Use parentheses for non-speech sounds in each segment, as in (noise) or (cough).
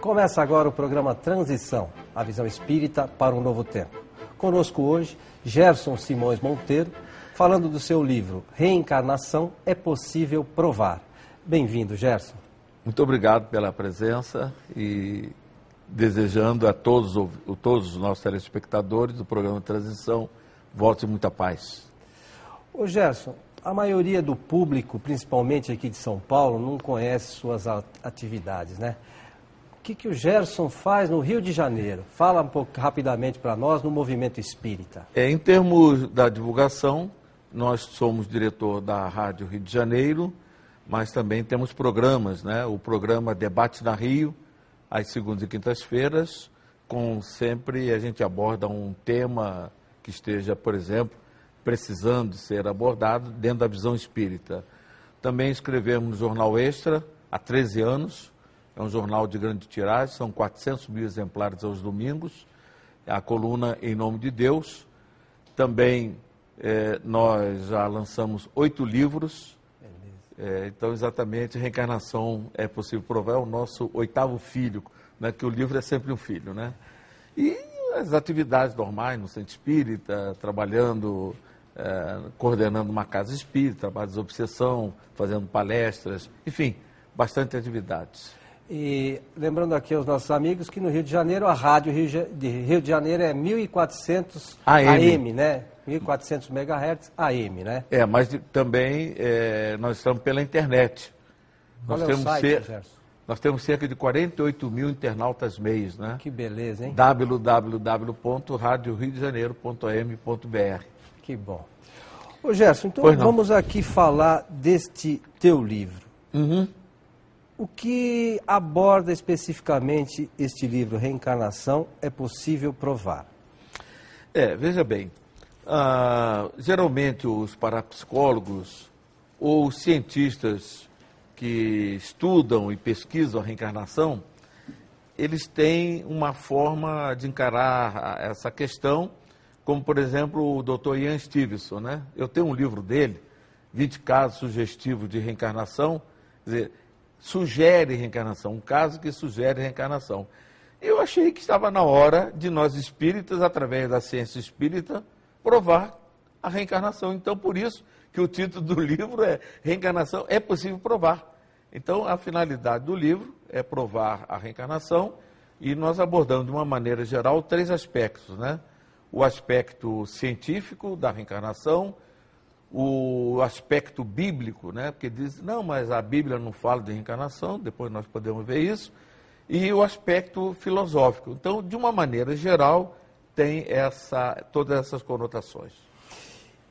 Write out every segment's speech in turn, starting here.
Começa agora o programa Transição, a visão espírita para um novo tempo. Conosco hoje, Gerson Simões Monteiro, falando do seu livro Reencarnação é Possível Provar. Bem-vindo, Gerson. Muito obrigado pela presença e desejando a todos, todos os nossos telespectadores do programa Transição volte muita paz. Ô Gerson, a maioria do público, principalmente aqui de São Paulo, não conhece suas atividades, né? O que, que o Gerson faz no Rio de Janeiro? Fala um pouco rapidamente para nós no movimento espírita. É, em termos da divulgação, nós somos diretor da Rádio Rio de Janeiro, mas também temos programas, né? O programa Debate na Rio, às segundas e quintas-feiras, com sempre a gente aborda um tema que esteja, por exemplo, precisando ser abordado dentro da visão espírita. Também escrevemos no Jornal Extra há 13 anos, é um jornal de grande tiragem, são 400 mil exemplares aos domingos. É a coluna Em Nome de Deus. Também é, nós já lançamos oito livros. É, então, exatamente, reencarnação é possível provar, é o nosso oitavo filho, né, que o livro é sempre um filho. Né? E as atividades normais no centro espírita, trabalhando, é, coordenando uma casa espírita, de obsessão, fazendo palestras, enfim, bastante atividades. E lembrando aqui aos nossos amigos que no Rio de Janeiro, a rádio Rio de, Rio de Janeiro é 1400 AM, AM né? 1400 MHz AM, né? É, mas também é, nós estamos pela internet. Qual nós é temos site, Nós temos cerca de 48 mil internautas mês, né? Que beleza, hein? www.radioriodejaneiro.am.br Que bom. Ô Gerson, então vamos aqui falar deste teu livro. Uhum. O que aborda especificamente este livro, Reencarnação, é possível provar? É, veja bem, uh, geralmente os parapsicólogos ou cientistas que estudam e pesquisam a reencarnação, eles têm uma forma de encarar essa questão, como por exemplo o Dr. Ian Stevenson, né? Eu tenho um livro dele, 20 casos sugestivos de reencarnação, quer dizer, sugere reencarnação, um caso que sugere reencarnação. Eu achei que estava na hora de nós espíritas, através da ciência espírita, provar a reencarnação. Então, por isso que o título do (laughs) livro é Reencarnação é possível provar. Então, a finalidade do livro é provar a reencarnação e nós abordamos de uma maneira geral três aspectos, né? O aspecto científico da reencarnação, o aspecto bíblico, né? porque diz, não, mas a Bíblia não fala de reencarnação, depois nós podemos ver isso, e o aspecto filosófico. Então, de uma maneira geral, tem essa, todas essas conotações.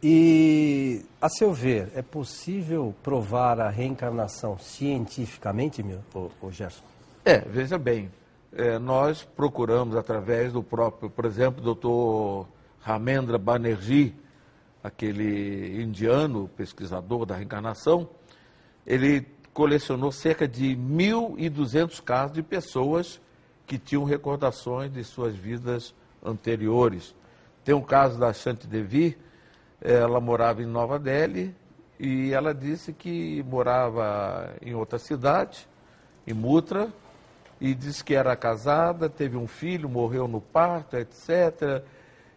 E, a seu ver, é possível provar a reencarnação cientificamente, meu, o, o Gerson? É, veja bem, é, nós procuramos através do próprio, por exemplo, doutor Ramendra Banerjee, aquele indiano pesquisador da reencarnação, ele colecionou cerca de 1.200 casos de pessoas que tinham recordações de suas vidas anteriores. Tem um caso da Shanti Devi, ela morava em Nova Delhi e ela disse que morava em outra cidade, em Mutra, e disse que era casada, teve um filho, morreu no parto, etc.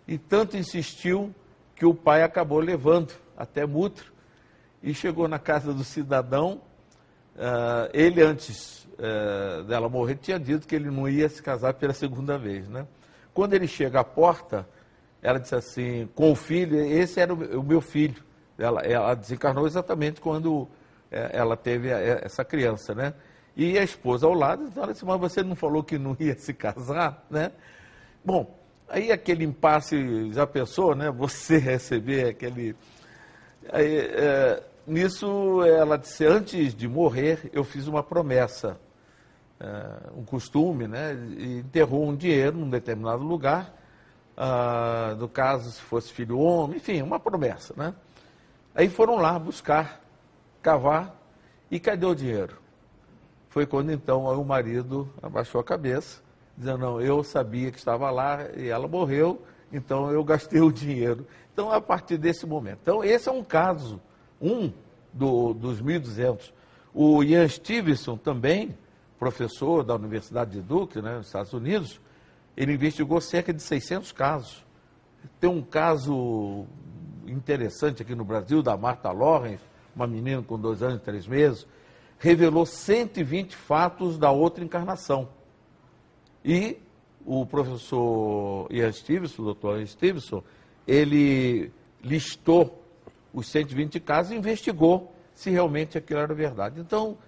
E tanto insistiu que o pai acabou levando até Mutro e chegou na casa do cidadão. Uh, ele, antes uh, dela morrer, tinha dito que ele não ia se casar pela segunda vez. Né? Quando ele chega à porta, ela disse assim, com o filho, esse era o meu filho. Ela, ela desencarnou exatamente quando eh, ela teve essa criança, né? E a esposa ao lado, ela disse, mas você não falou que não ia se casar, né? Bom, Aí aquele impasse, já pensou, né? Você (laughs) receber aquele. Aí, é, nisso, ela disse: antes de morrer, eu fiz uma promessa, é, um costume, né? E enterrou um dinheiro num determinado lugar, ah, no caso, se fosse filho homem, enfim, uma promessa, né? Aí foram lá buscar, cavar, e cadê o dinheiro? Foi quando então o marido abaixou a cabeça dizendo, não, eu sabia que estava lá e ela morreu Então eu gastei o dinheiro. Então, a partir desse momento. Então, esse é um caso, um do, dos 1.200. O Ian Stevenson também, professor da Universidade de Duke, né, nos Estados Unidos, ele investigou cerca de 600 casos. Tem um caso interessante aqui no Brasil, da Marta Lawrence, uma menina com dois anos e três meses, revelou 120 fatos da outra encarnação. E o professor Ian Stevenson, o doutor Ian Stevenson, ele listou os 120 casos e investigou se realmente aquilo era verdade. Então,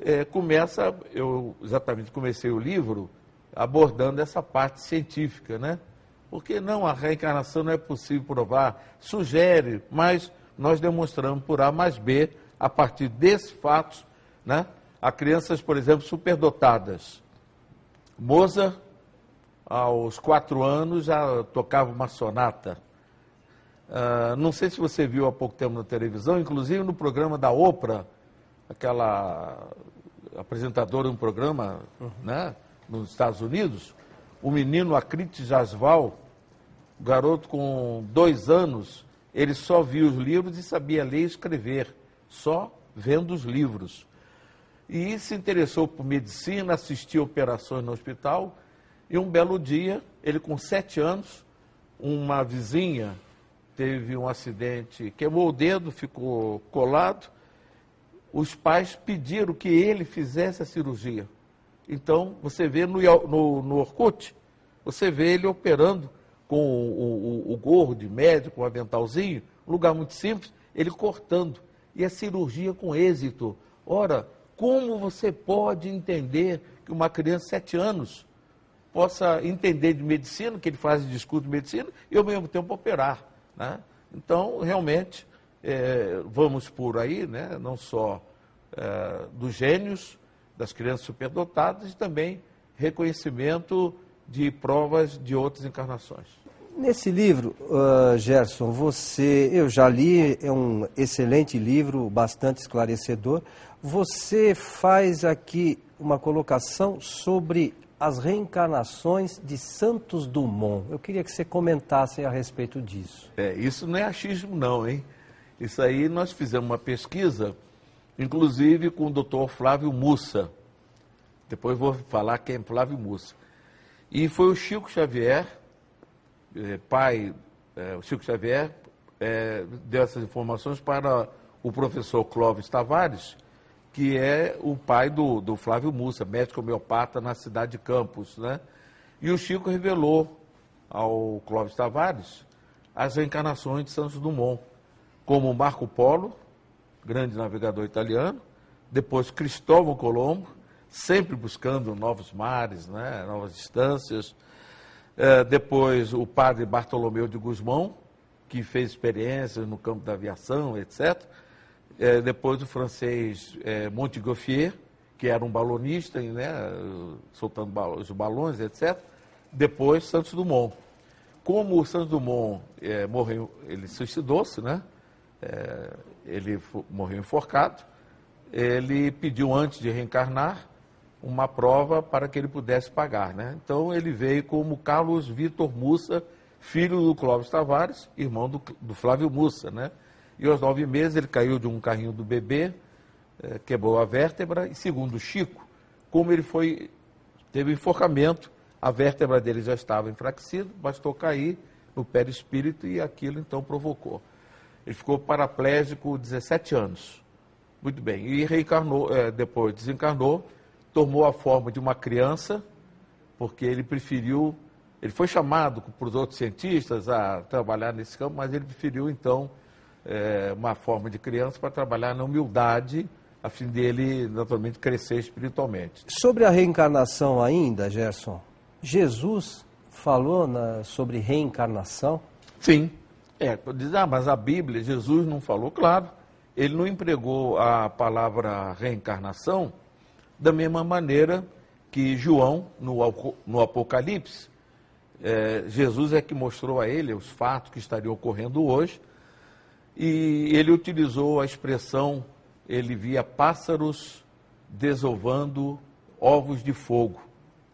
é, começa, eu exatamente comecei o livro abordando essa parte científica, né? Porque não, a reencarnação não é possível provar, sugere, mas nós demonstramos por A mais B, a partir desses fatos, né? A crianças, por exemplo, superdotadas. Mozart, aos quatro anos, já tocava uma sonata. Uh, não sei se você viu há pouco tempo na televisão, inclusive no programa da Oprah, aquela apresentadora de um programa uhum. né, nos Estados Unidos, o menino Akrit Jasval, garoto com dois anos, ele só via os livros e sabia ler e escrever, só vendo os livros. E se interessou por medicina, assistia operações no hospital, e um belo dia, ele com sete anos, uma vizinha teve um acidente, queimou o dedo, ficou colado. Os pais pediram que ele fizesse a cirurgia. Então, você vê no, no, no Orkut, você vê ele operando com o, o, o gorro de médico, um aventalzinho, um lugar muito simples, ele cortando. E a cirurgia com êxito. Ora, como você pode entender que uma criança de sete anos possa entender de medicina, que ele faz discurso de medicina, e ao mesmo tempo operar? Né? Então, realmente, é, vamos por aí, né? não só é, dos gênios, das crianças superdotadas, e também reconhecimento de provas de outras encarnações. Nesse livro, uh, Gerson, você, eu já li, é um excelente livro, bastante esclarecedor. Você faz aqui uma colocação sobre as reencarnações de Santos Dumont. Eu queria que você comentasse a respeito disso. É, isso não é achismo não, hein? Isso aí nós fizemos uma pesquisa, inclusive com o doutor Flávio Mussa. Depois vou falar quem é Flávio Mussa. E foi o Chico Xavier, é, pai, é, o Chico Xavier, é, deu essas informações para o professor Clóvis Tavares, que é o pai do, do Flávio Mussa, médico homeopata na cidade de Campos. Né? E o Chico revelou ao Clóvis Tavares as reencarnações de Santos Dumont, como Marco Polo, grande navegador italiano, depois Cristóvão Colombo, sempre buscando novos mares, né, novas distâncias, é, depois o padre Bartolomeu de Guzmão, que fez experiências no campo da aviação, etc., é, depois o francês é, Montgolfier, que era um balonista, né, soltando os balões, etc. Depois Santos Dumont. Como o Santos Dumont é, morreu, ele suicidou-se, né? É, ele morreu enforcado. Ele pediu antes de reencarnar uma prova para que ele pudesse pagar, né? Então ele veio como Carlos Vitor Mussa, filho do Clóvis Tavares, irmão do, do Flávio Mussa, né? E aos nove meses ele caiu de um carrinho do bebê, é, quebrou a vértebra, e segundo Chico, como ele foi, teve enforcamento, a vértebra dele já estava enfraquecida, bastou cair no perispírito e aquilo então provocou. Ele ficou paraplégico 17 anos. Muito bem. E reencarnou, é, depois desencarnou, tomou a forma de uma criança, porque ele preferiu, ele foi chamado por outros cientistas a trabalhar nesse campo, mas ele preferiu então é, uma forma de criança para trabalhar na humildade, a fim dele, naturalmente, crescer espiritualmente. Sobre a reencarnação ainda, Gerson, Jesus falou na, sobre reencarnação? Sim. É, diz, ah, mas a Bíblia, Jesus não falou, claro. Ele não empregou a palavra reencarnação da mesma maneira que João, no, no Apocalipse, é, Jesus é que mostrou a ele os fatos que estariam ocorrendo hoje, e ele utilizou a expressão, ele via pássaros desovando ovos de fogo.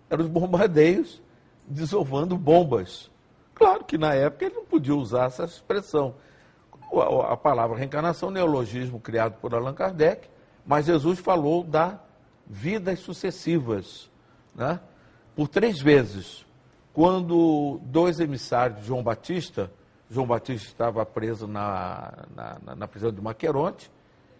Eram os bombardeios desovando bombas. Claro que na época ele não podia usar essa expressão. A palavra reencarnação, neologismo criado por Allan Kardec, mas Jesus falou da vidas sucessivas, né? por três vezes. Quando dois emissários de João Batista, João Batista estava preso na, na, na prisão de Maqueronte,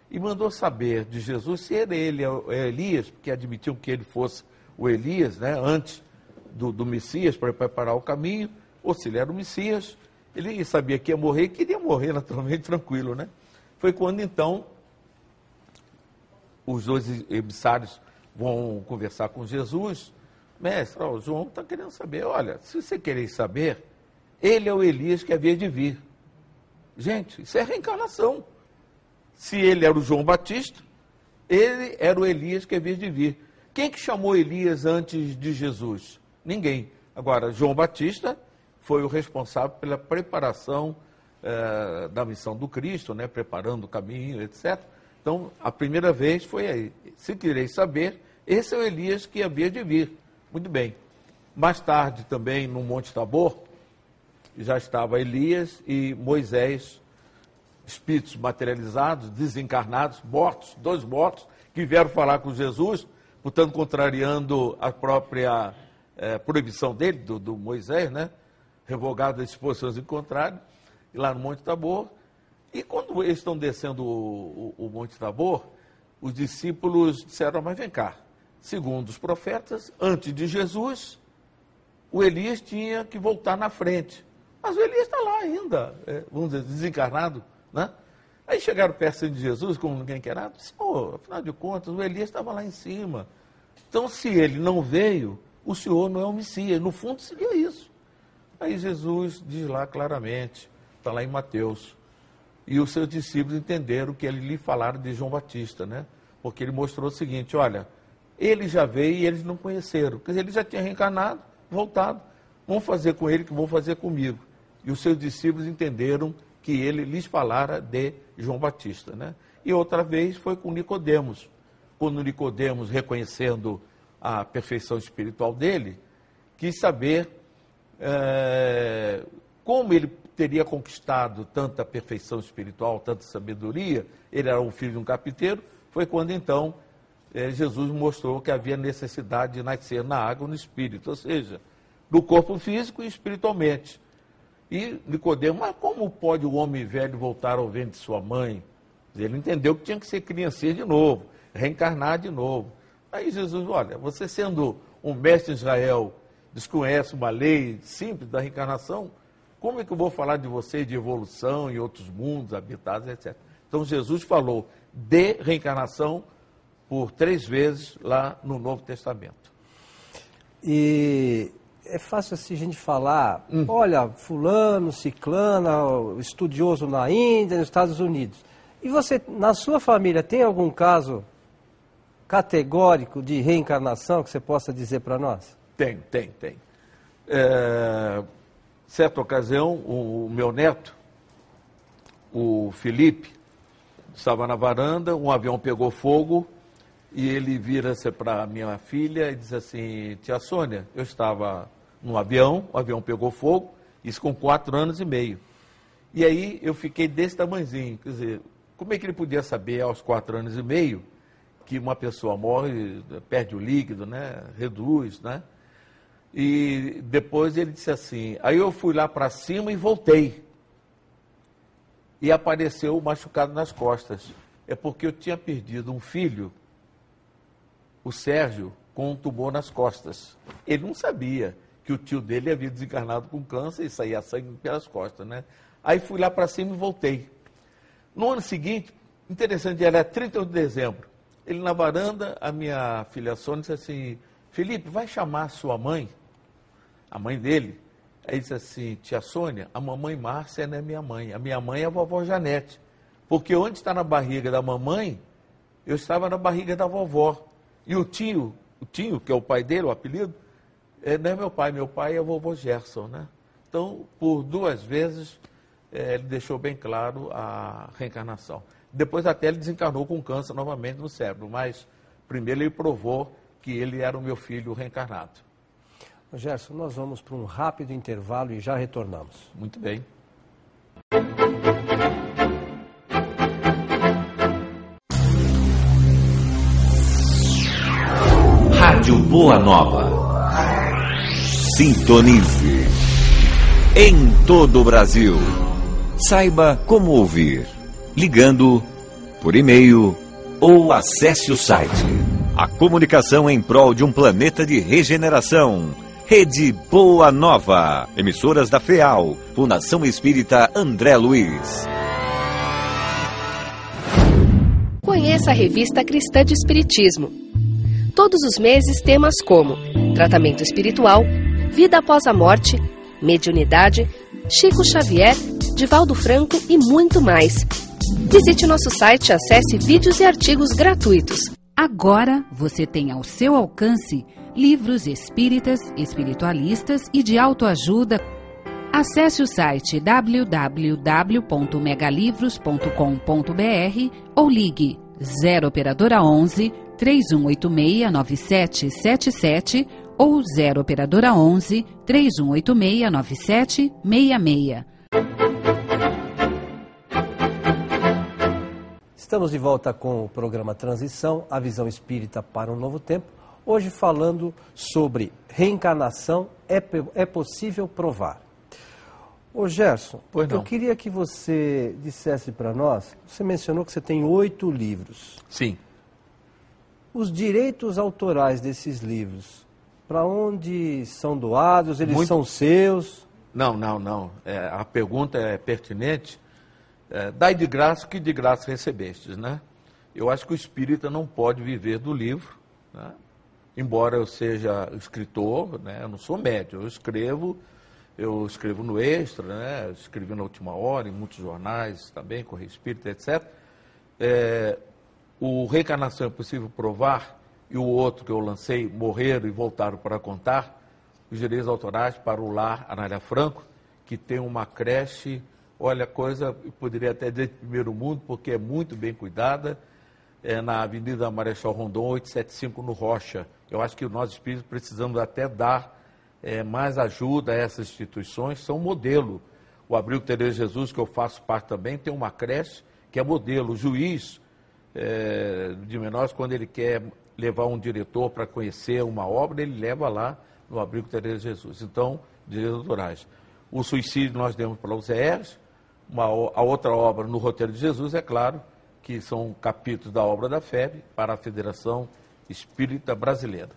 e mandou saber de Jesus se era ele é Elias, porque admitiam que ele fosse o Elias, né, antes do, do Messias, para preparar o caminho, ou se ele era o Messias, ele sabia que ia morrer queria morrer (laughs) naturalmente tranquilo, né? Foi quando então os dois emissários vão conversar com Jesus. Mestre, ó, João está querendo saber. Olha, se você querer saber, ele é o Elias que havia de vir. Gente, isso é reencarnação. Se ele era o João Batista, ele era o Elias que havia de vir. Quem que chamou Elias antes de Jesus? Ninguém. Agora, João Batista foi o responsável pela preparação eh, da missão do Cristo, né, preparando o caminho, etc. Então, a primeira vez foi aí. Se quereis saber, esse é o Elias que havia de vir. Muito bem. Mais tarde, também, no Monte Tabor, já estava Elias e Moisés espíritos materializados, desencarnados, mortos, dois mortos, que vieram falar com Jesus, portanto, contrariando a própria é, proibição dele, do, do, Moisés, né? Revogado as disposições em contrário, e lá no Monte Tabor. E quando eles estão descendo o, o, o Monte Tabor, os discípulos disseram, mas vem cá, segundo os profetas, antes de Jesus, o Elias tinha que voltar na frente. Mas o Elias está lá ainda, é, vamos dizer, desencarnado. Né? Aí chegaram perto de Jesus, como ninguém quer nada, oh, afinal de contas, o Elias estava lá em cima. Então, se ele não veio, o Senhor não é o Messias. No fundo, seria isso. Aí Jesus diz lá claramente, está lá em Mateus. E os seus discípulos entenderam que ele lhe falaram de João Batista, né? Porque ele mostrou o seguinte: olha, ele já veio e eles não conheceram. Quer dizer, ele já tinha reencarnado, voltado. Vamos fazer com ele que vão fazer comigo. E os seus discípulos entenderam que ele lhes falara de João Batista. Né? E outra vez foi com Nicodemos, quando Nicodemos, reconhecendo a perfeição espiritual dele, quis saber é, como ele teria conquistado tanta perfeição espiritual, tanta sabedoria, ele era um filho de um capiteiro, foi quando então é, Jesus mostrou que havia necessidade de nascer na água no espírito, ou seja, no corpo físico e espiritualmente. E Nicodemo, mas como pode o homem velho voltar ao ventre de sua mãe? Ele entendeu que tinha que ser criança de novo, reencarnar de novo. Aí Jesus, olha, você sendo um mestre de Israel, desconhece uma lei simples da reencarnação, como é que eu vou falar de você de evolução em outros mundos habitados, etc. Então Jesus falou de reencarnação por três vezes lá no Novo Testamento. E é fácil assim a gente falar, hum. olha, fulano, ciclana, estudioso na Índia, nos Estados Unidos. E você, na sua família, tem algum caso categórico de reencarnação que você possa dizer para nós? Tem, tem, tem. É, certa ocasião, o, meu neto, o Felipe, estava na varanda, um avião pegou fogo e ele vira-se para minha filha e diz assim: Tia Sônia, eu estava no avião, o avião pegou fogo, isso com quatro anos e meio. E aí eu fiquei desse tamanhozinho. Quer dizer, como é que ele podia saber aos quatro anos e meio que uma pessoa morre, perde o líquido, né? Reduz, né? E depois ele disse assim: aí eu fui lá para cima e voltei. E apareceu machucado nas costas. É porque eu tinha perdido um filho o Sérgio com um tumor nas costas. Ele não sabia que o tio dele havia desencarnado com câncer e saía sangue pelas costas, né? Aí fui lá para cima e voltei. No ano seguinte, interessante, era 31 de dezembro. Ele na varanda, a minha filha Sônia disse assim, Felipe, vai chamar sua mãe, a mãe dele. Aí disse assim, tia Sônia, a mamãe Márcia não é minha mãe, a minha mãe é a vovó Janete. Porque onde está na barriga da mamãe, eu estava na barriga da vovó. E o tio, o tio, que é o pai dele, o apelido, é, não é meu pai, meu pai é o vovô Gerson, né? Então, por duas vezes, é, ele deixou bem claro a reencarnação. Depois até ele desencarnou com câncer novamente no cérebro, mas primeiro ele provou que ele era o meu filho reencarnado. Gerson, nós vamos para um rápido intervalo e já retornamos. Muito bem. Rádio Boa Nova. Sintonize. Em todo o Brasil. Saiba como ouvir. Ligando, por e-mail ou acesse o site. A comunicação em prol de um planeta de regeneração. Rede Boa Nova. Emissoras da FEAL. Fundação Espírita André Luiz. Conheça a revista Cristã de Espiritismo. Todos os meses temas como tratamento espiritual, vida após a morte, mediunidade, Chico Xavier, Divaldo Franco e muito mais. Visite nosso site e acesse vídeos e artigos gratuitos. Agora você tem ao seu alcance livros espíritas, espiritualistas e de autoajuda. Acesse o site www.megalivros.com.br ou ligue 0 operadora 11 3186 9777 ou 0 operadora 11 3186 9766. Estamos de volta com o programa Transição, a visão espírita para um novo tempo. Hoje falando sobre reencarnação, é, é possível provar. Ô Gerson, eu queria que você dissesse para nós, você mencionou que você tem oito livros. Sim. Os direitos autorais desses livros, para onde são doados? Eles Muito... são seus? Não, não, não. É, a pergunta é pertinente é, dai de graça que de graça recebestes, né? Eu acho que o espírita não pode viver do livro, né? Embora eu seja escritor, né? eu não sou médio, eu escrevo, eu escrevo no Extra, né? escrevi na Última Hora, em muitos jornais também, Correio Espírita, etc. É, o Reencarnação é Possível Provar e o outro que eu lancei, Morreram e Voltaram para Contar, os direitos autorais para o Lar Anália Franco, que tem uma creche Olha, coisa, poderia até dizer de primeiro mundo, porque é muito bem cuidada, é na Avenida Marechal Rondon, 875, no Rocha. Eu acho que nós espíritos precisamos até dar é, mais ajuda a essas instituições, são modelo. O Abrigo Tereza Jesus, que eu faço parte também, tem uma creche que é modelo. O juiz é, de menores, quando ele quer levar um diretor para conhecer uma obra, ele leva lá no Abrigo Tereza Jesus. Então, direitos autorais. O suicídio nós demos para os ERs, uma, a outra obra no roteiro de Jesus, é claro, que são capítulos da obra da FEB para a Federação Espírita Brasileira.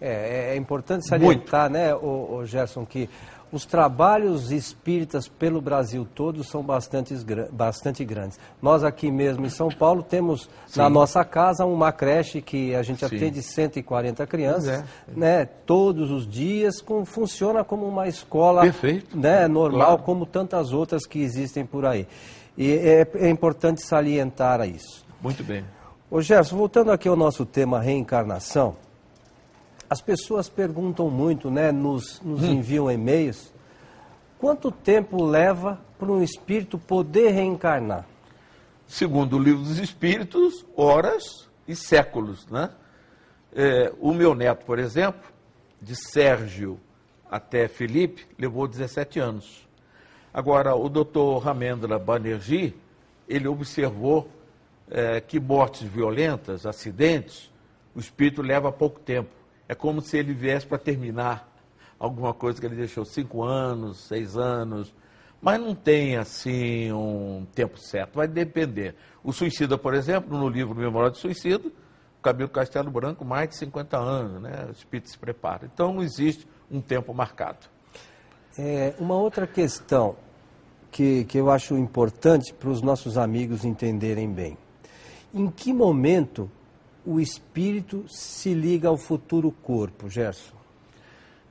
É, é importante salientar, Muito. né, o, o Gerson, que os trabalhos espíritas pelo Brasil todo são bastante, bastante grandes. Nós aqui mesmo em São Paulo temos Sim. na nossa casa uma creche que a gente Sim. atende 140 crianças, é. né, todos os dias, com, funciona como uma escola Perfeito. Né, normal, claro. como tantas outras que existem por aí. E é, é importante salientar isso. Muito bem. Ô Gerson, voltando aqui ao nosso tema reencarnação, as pessoas perguntam muito, né, nos, nos hum. enviam e-mails, quanto tempo leva para um espírito poder reencarnar? Segundo o livro dos espíritos, horas e séculos, né? É, o meu neto, por exemplo, de Sérgio até Felipe, levou 17 anos. Agora, o doutor Ramendra Banerjee, ele observou é, que mortes violentas, acidentes, o espírito leva pouco tempo. É como se ele viesse para terminar alguma coisa que ele deixou cinco anos, seis anos, mas não tem assim um tempo certo, vai depender. O suicida, por exemplo, no livro Memória do Suicídio, Camilo Castelo Branco, mais de 50 anos, né? O espírito se prepara. Então não existe um tempo marcado. É, uma outra questão que, que eu acho importante para os nossos amigos entenderem bem. Em que momento o espírito se liga ao futuro corpo, Gerson?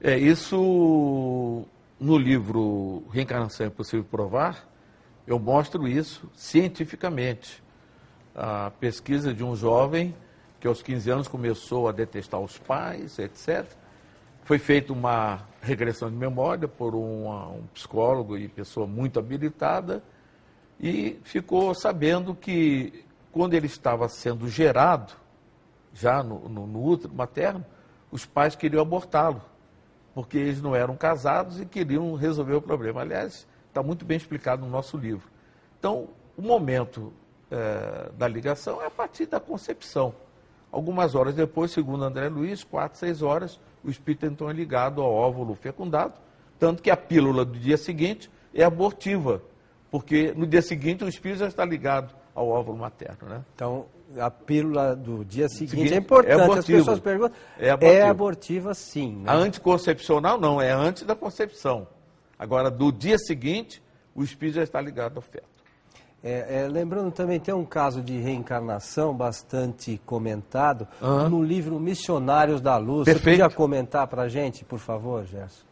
É, isso no livro Reencarnação é Possível Provar, eu mostro isso cientificamente. A pesquisa de um jovem que aos 15 anos começou a detestar os pais, etc. Foi feita uma regressão de memória por um, um psicólogo e pessoa muito habilitada e ficou sabendo que quando ele estava sendo gerado, já no, no, no útero materno, os pais queriam abortá-lo. porque eles não eram casados e queriam resolver o problema. Aliás, está muito bem explicado no nosso livro. Então, o momento é, da ligação é a partir da concepção. Algumas horas depois, segundo André Luiz, quatro, seis horas, o espírito então é ligado ao óvulo fecundado, tanto que a pílula do dia seguinte é abortiva, porque no dia seguinte o espírito já está ligado ao óvulo materno. Né? Então, a pílula do dia seguinte, seguinte é importante. é As pessoas perguntam. É abortiva, é abortiva sim. Né? A anticoncepcional não, é antes da concepção. Agora, do dia seguinte, o espírito já está ligado ao feto. É, é, lembrando também, tem um caso de reencarnação bastante comentado Aham. no livro Missionários da Luz. Você Perfeito. podia comentar para a gente, por favor, Gerson?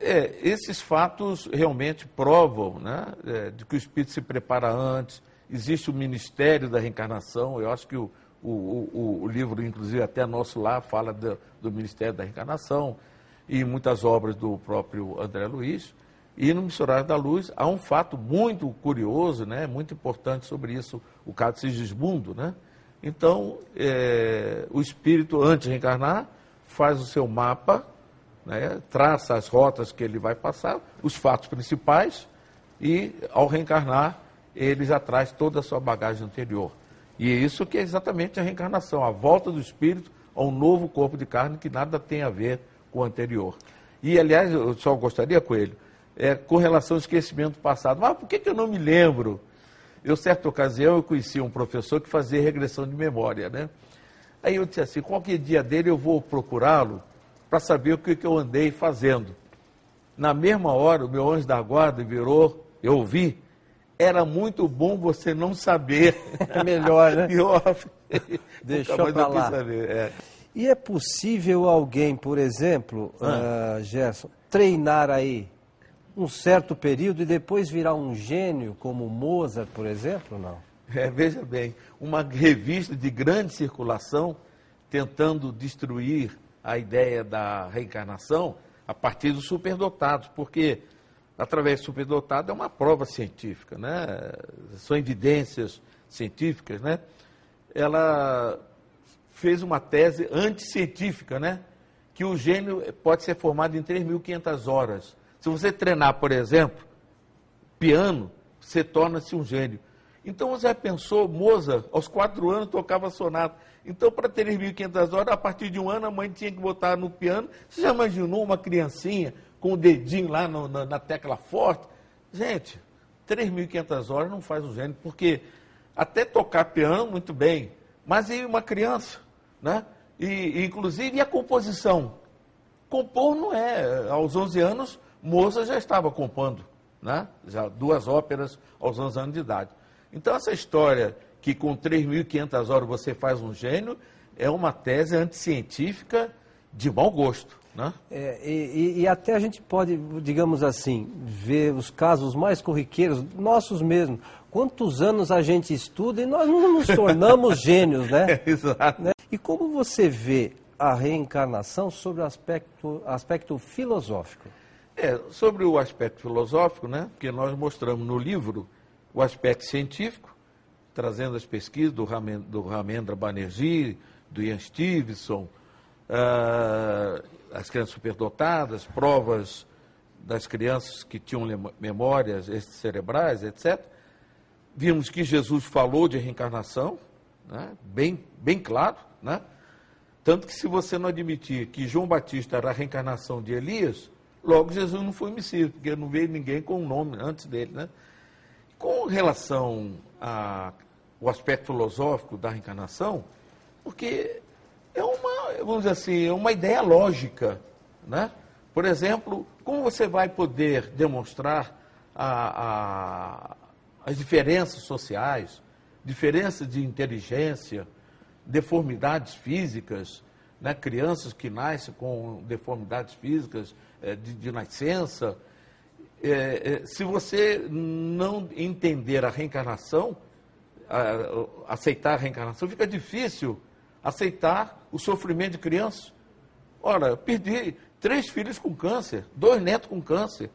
É, esses fatos realmente provam né, é, de que o espírito se prepara antes. Existe o ministério da reencarnação. Eu acho que o, o, o, o livro, inclusive até nosso lá, fala do, do ministério da reencarnação e muitas obras do próprio André Luiz. E no Missionário da Luz há um fato muito curioso, né, muito importante sobre isso, o caso de Sigismundo. Né? Então, é, o espírito, antes de reencarnar, faz o seu mapa né, traça as rotas que ele vai passar, os fatos principais, e ao reencarnar, ele já traz toda a sua bagagem anterior. E é isso que é exatamente a reencarnação, a volta do espírito a um novo corpo de carne que nada tem a ver com o anterior. E, aliás, eu só gostaria, Coelho, é, com relação ao esquecimento passado. Mas por que, que eu não me lembro? Eu, certa ocasião, eu conheci um professor que fazia regressão de memória, né? Aí eu disse assim, qualquer dia dele eu vou procurá-lo para saber o que, que eu andei fazendo. Na mesma hora, o meu anjo da guarda virou, eu ouvi, era muito bom você não saber. É melhor, né? (laughs) Eu, Deixou lá. saber, é. E é possível alguém, por exemplo, Ah. ah, Gerson, treinar aí um certo período e depois virar um gênio, como Mozart, por exemplo, não? É, veja bem, uma revista de grande circulação tentando destruir a ideia da reencarnação a partir dos superdotados, porque através do superdotado é uma prova científica, né? São evidências científicas, né? Ela fez uma tese anticientífica, né? Que o gênio pode ser formado em 3.500 horas. Se você treinar, por exemplo, piano, você torna-se um gênio. Então você pensou, Mozart, aos quatro anos tocava sonata. Então, para ter 1.500 horas, a partir de um ano, a mãe tinha que botar no piano. Você já imaginou uma criancinha com o dedinho lá no- na, na tecla forte? Gente, 3.500 horas não faz um gênio, porque até tocar piano, muito bem, mas e uma criança? Né? E, inclusive, e a composição? Compor não é. Aos 11 anos, Mozart já estava compondo, né? já duas óperas aos 11 anos de idade. Então, essa história que com 3.500 horas você faz um gênio é uma tese anticientífica de mau gosto. Né? É, e, e- e até a gente pode, digamos assim, ver os casos mais corriqueiros, nossos mesmos. Quantos anos a gente estuda e nós não nos tornamos (laughs) gênios, né? Exato. Né? E como você vê a reencarnação sobre o aspecto, aspecto filosófico? É, sobre o aspecto filosófico, né, porque nós mostramos no livro o aspecto científico, trazendo as pesquisas do, Ramen, do Ramendra Banerjee, do Ian Stevenson, ah, as crianças superdotadas, provas das crianças que tinham memórias cerebrais, etc. Vimos que Jesus falou de reencarnação, né, bem, bem claro, né? Tanto que se você não admitir que João Batista era a reencarnação de Elias, logo Jesus não foi Messias, porque não veio ninguém com o nome antes dele, né? Com relação ao aspecto filosófico da reencarnação, porque é uma, vamos dizer assim, é uma ideia lógica, né? Por exemplo, como você vai poder demonstrar a- a- as diferenças sociais, diferenças de inteligência, deformidades físicas, né? crianças que nascem com deformidades físicas de, de nascença. Eh, eh, se você não entender a reencarnação, a- aceitar a reencarnação, fica difícil aceitar o sofrimento de criança. Ora, perdi três filhos com câncer, dois netos com câncer,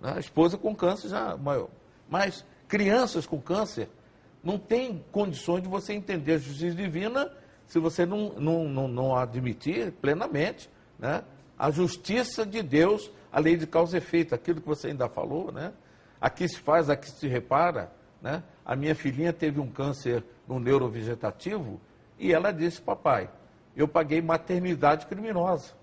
né? a esposa com câncer já maior. Mas crianças com câncer não tem condições de você entender a justiça divina se você não, não, não, não admitir plenamente né? A justiça de Deus, a lei de causa e efeito, aquilo que você ainda falou, né? Aqui se faz, aqui se repara, né? A minha filhinha teve um câncer no neurovegetativo e ela disse, papai, eu paguei maternidade criminosa.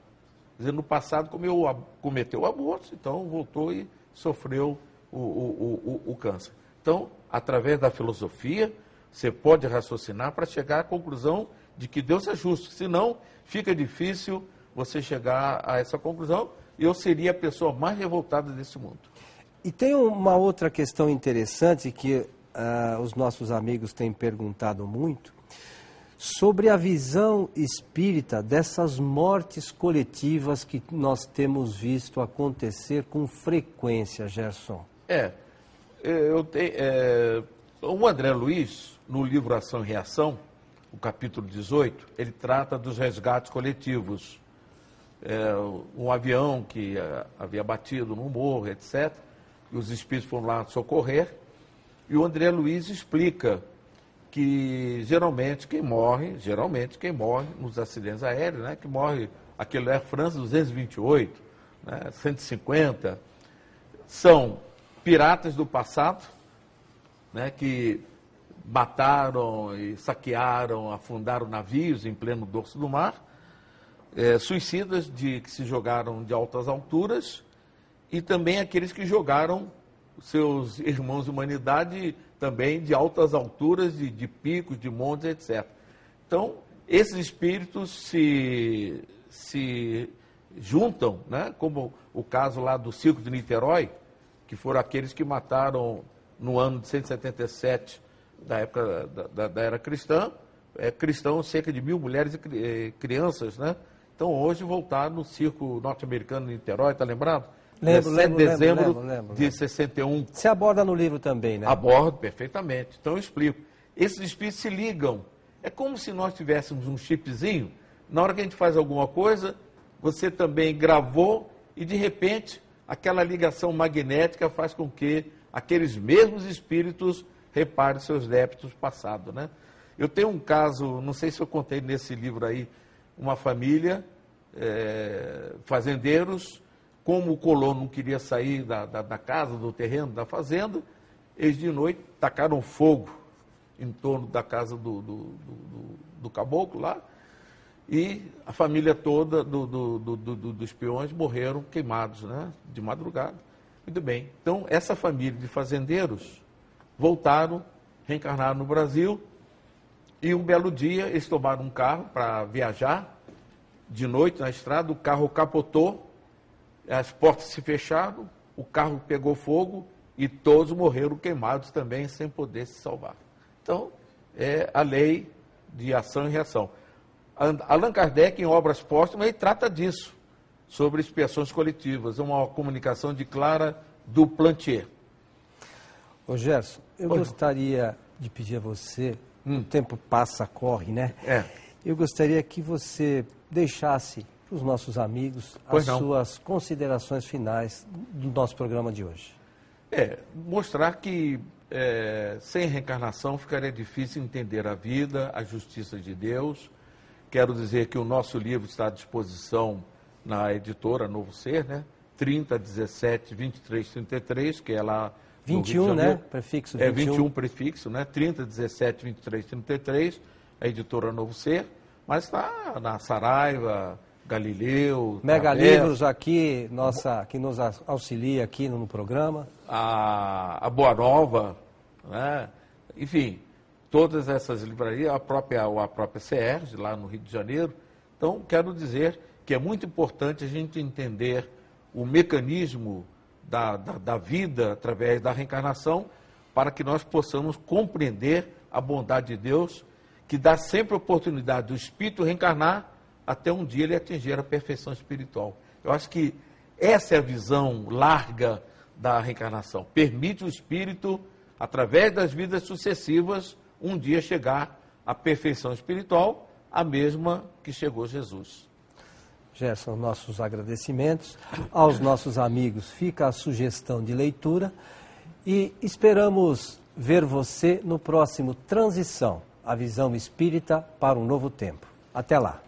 Dizer, no passado comeu, cometeu aborto, então voltou e sofreu o, o, o, o câncer. Então, através da filosofia, você pode raciocinar para chegar à conclusão de que Deus é justo. Senão, fica difícil você chegar a essa conclusão. Eu seria a pessoa mais revoltada desse mundo. E tem uma outra questão interessante que uh, os nossos amigos têm perguntado muito sobre a visão espírita dessas mortes coletivas que nós temos visto acontecer com frequência, Gerson. É, eu tenho, é, o André Luiz, no livro Ação e Reação, o capítulo 18, ele trata dos resgates coletivos. É, um avião que é, havia batido no morro, etc. E os espíritos foram lá socorrer. E o André Luiz explica que geralmente quem morre, geralmente quem morre nos acidentes aéreos, né, que morre aquele Air France 228, né, 150, são piratas do passado, né, que mataram e saquearam, afundaram navios em pleno dorso do mar, é, suicidas de, que se jogaram de altas alturas e também aqueles que jogaram seus irmãos de humanidade também de altas alturas, de, de picos, de montes, etc. Então, esses espíritos se, se juntam, né, como o caso lá do Circo de Niterói, que foram aqueles que mataram no ano de 177 da época da, da, da era cristã, é, cristãos, cerca de mil mulheres e é, crianças, né? Então hoje voltar no circo norte-americano de Niterói, está lembrado? Lembro, 17 lembro, de dezembro lembro, lembro, de 61. Você aborda no livro também, né? Abordo perfeitamente. Então eu explico. Esses espíritos se ligam. É como se nós tivéssemos um chipzinho. Na hora que a gente faz alguma coisa, você também gravou e de repente aquela ligação magnética faz com que aqueles mesmos espíritos reparem seus débitos passados, né? Eu tenho um caso, não sei se eu contei nesse livro aí, uma família, é, fazendeiros, como o colono não queria sair da, da, da, casa, do terreno, da fazenda, eles de noite tacaram fogo em torno da casa do, do, do, do caboclo lá, e a família toda do, do, do, do, dos peões morreram queimados, né? De madrugada. Muito bem. Então, essa família de fazendeiros voltaram, reencarnaram no Brasil, e um belo dia eles tomaram um carro para viajar, de noite na estrada, o carro capotou, as portas se fecharam, o carro pegou fogo e todos morreram queimados também, sem poder se salvar. Então, é a lei de ação e reação. Allan Kardec, em Obras Póstumas, ele trata disso, sobre expiações coletivas, uma comunicação de Clara do Plantier. Ô Gerson, eu Oi. gostaria de pedir a você, hum. o tempo passa, corre, né? É. Eu gostaria que você deixasse para os nossos amigos pois as não. suas considerações finais do nosso programa de hoje. É, mostrar que é, sem reencarnação ficaria difícil entender a vida, a justiça de Deus, Quero dizer que o nosso livro está à disposição na editora Novo Ser, né? 30, 17, 23, 33, que é lá. 21, né? Prefixo 21. É 21 prefixo, né? 30, 17, 23, 33, a editora Novo Ser, mas está na Saraiva, Galileu. Mega Travessa, Livros aqui, nossa, que nos auxilia aqui no programa. A, a Boa Nova, né? enfim, todas essas livrarias, a própria, a própria CERJ, lá no Rio de Janeiro. Então, quero dizer que é muito importante a gente entender o mecanismo da, da, da vida através da reencarnação, para que nós possamos compreender a bondade de Deus, que dá sempre oportunidade do espírito reencarnar até um dia ele atingir a perfeição espiritual. Eu acho que essa é a visão larga da reencarnação. Permite o espírito, através das vidas sucessivas, um dia chegar à perfeição espiritual, a mesma que chegou Jesus. Gerson, nossos agradecimentos. Aos nossos amigos, fica a sugestão de leitura e esperamos ver você no próximo Transição, a visão espírita para um novo tempo. Até lá.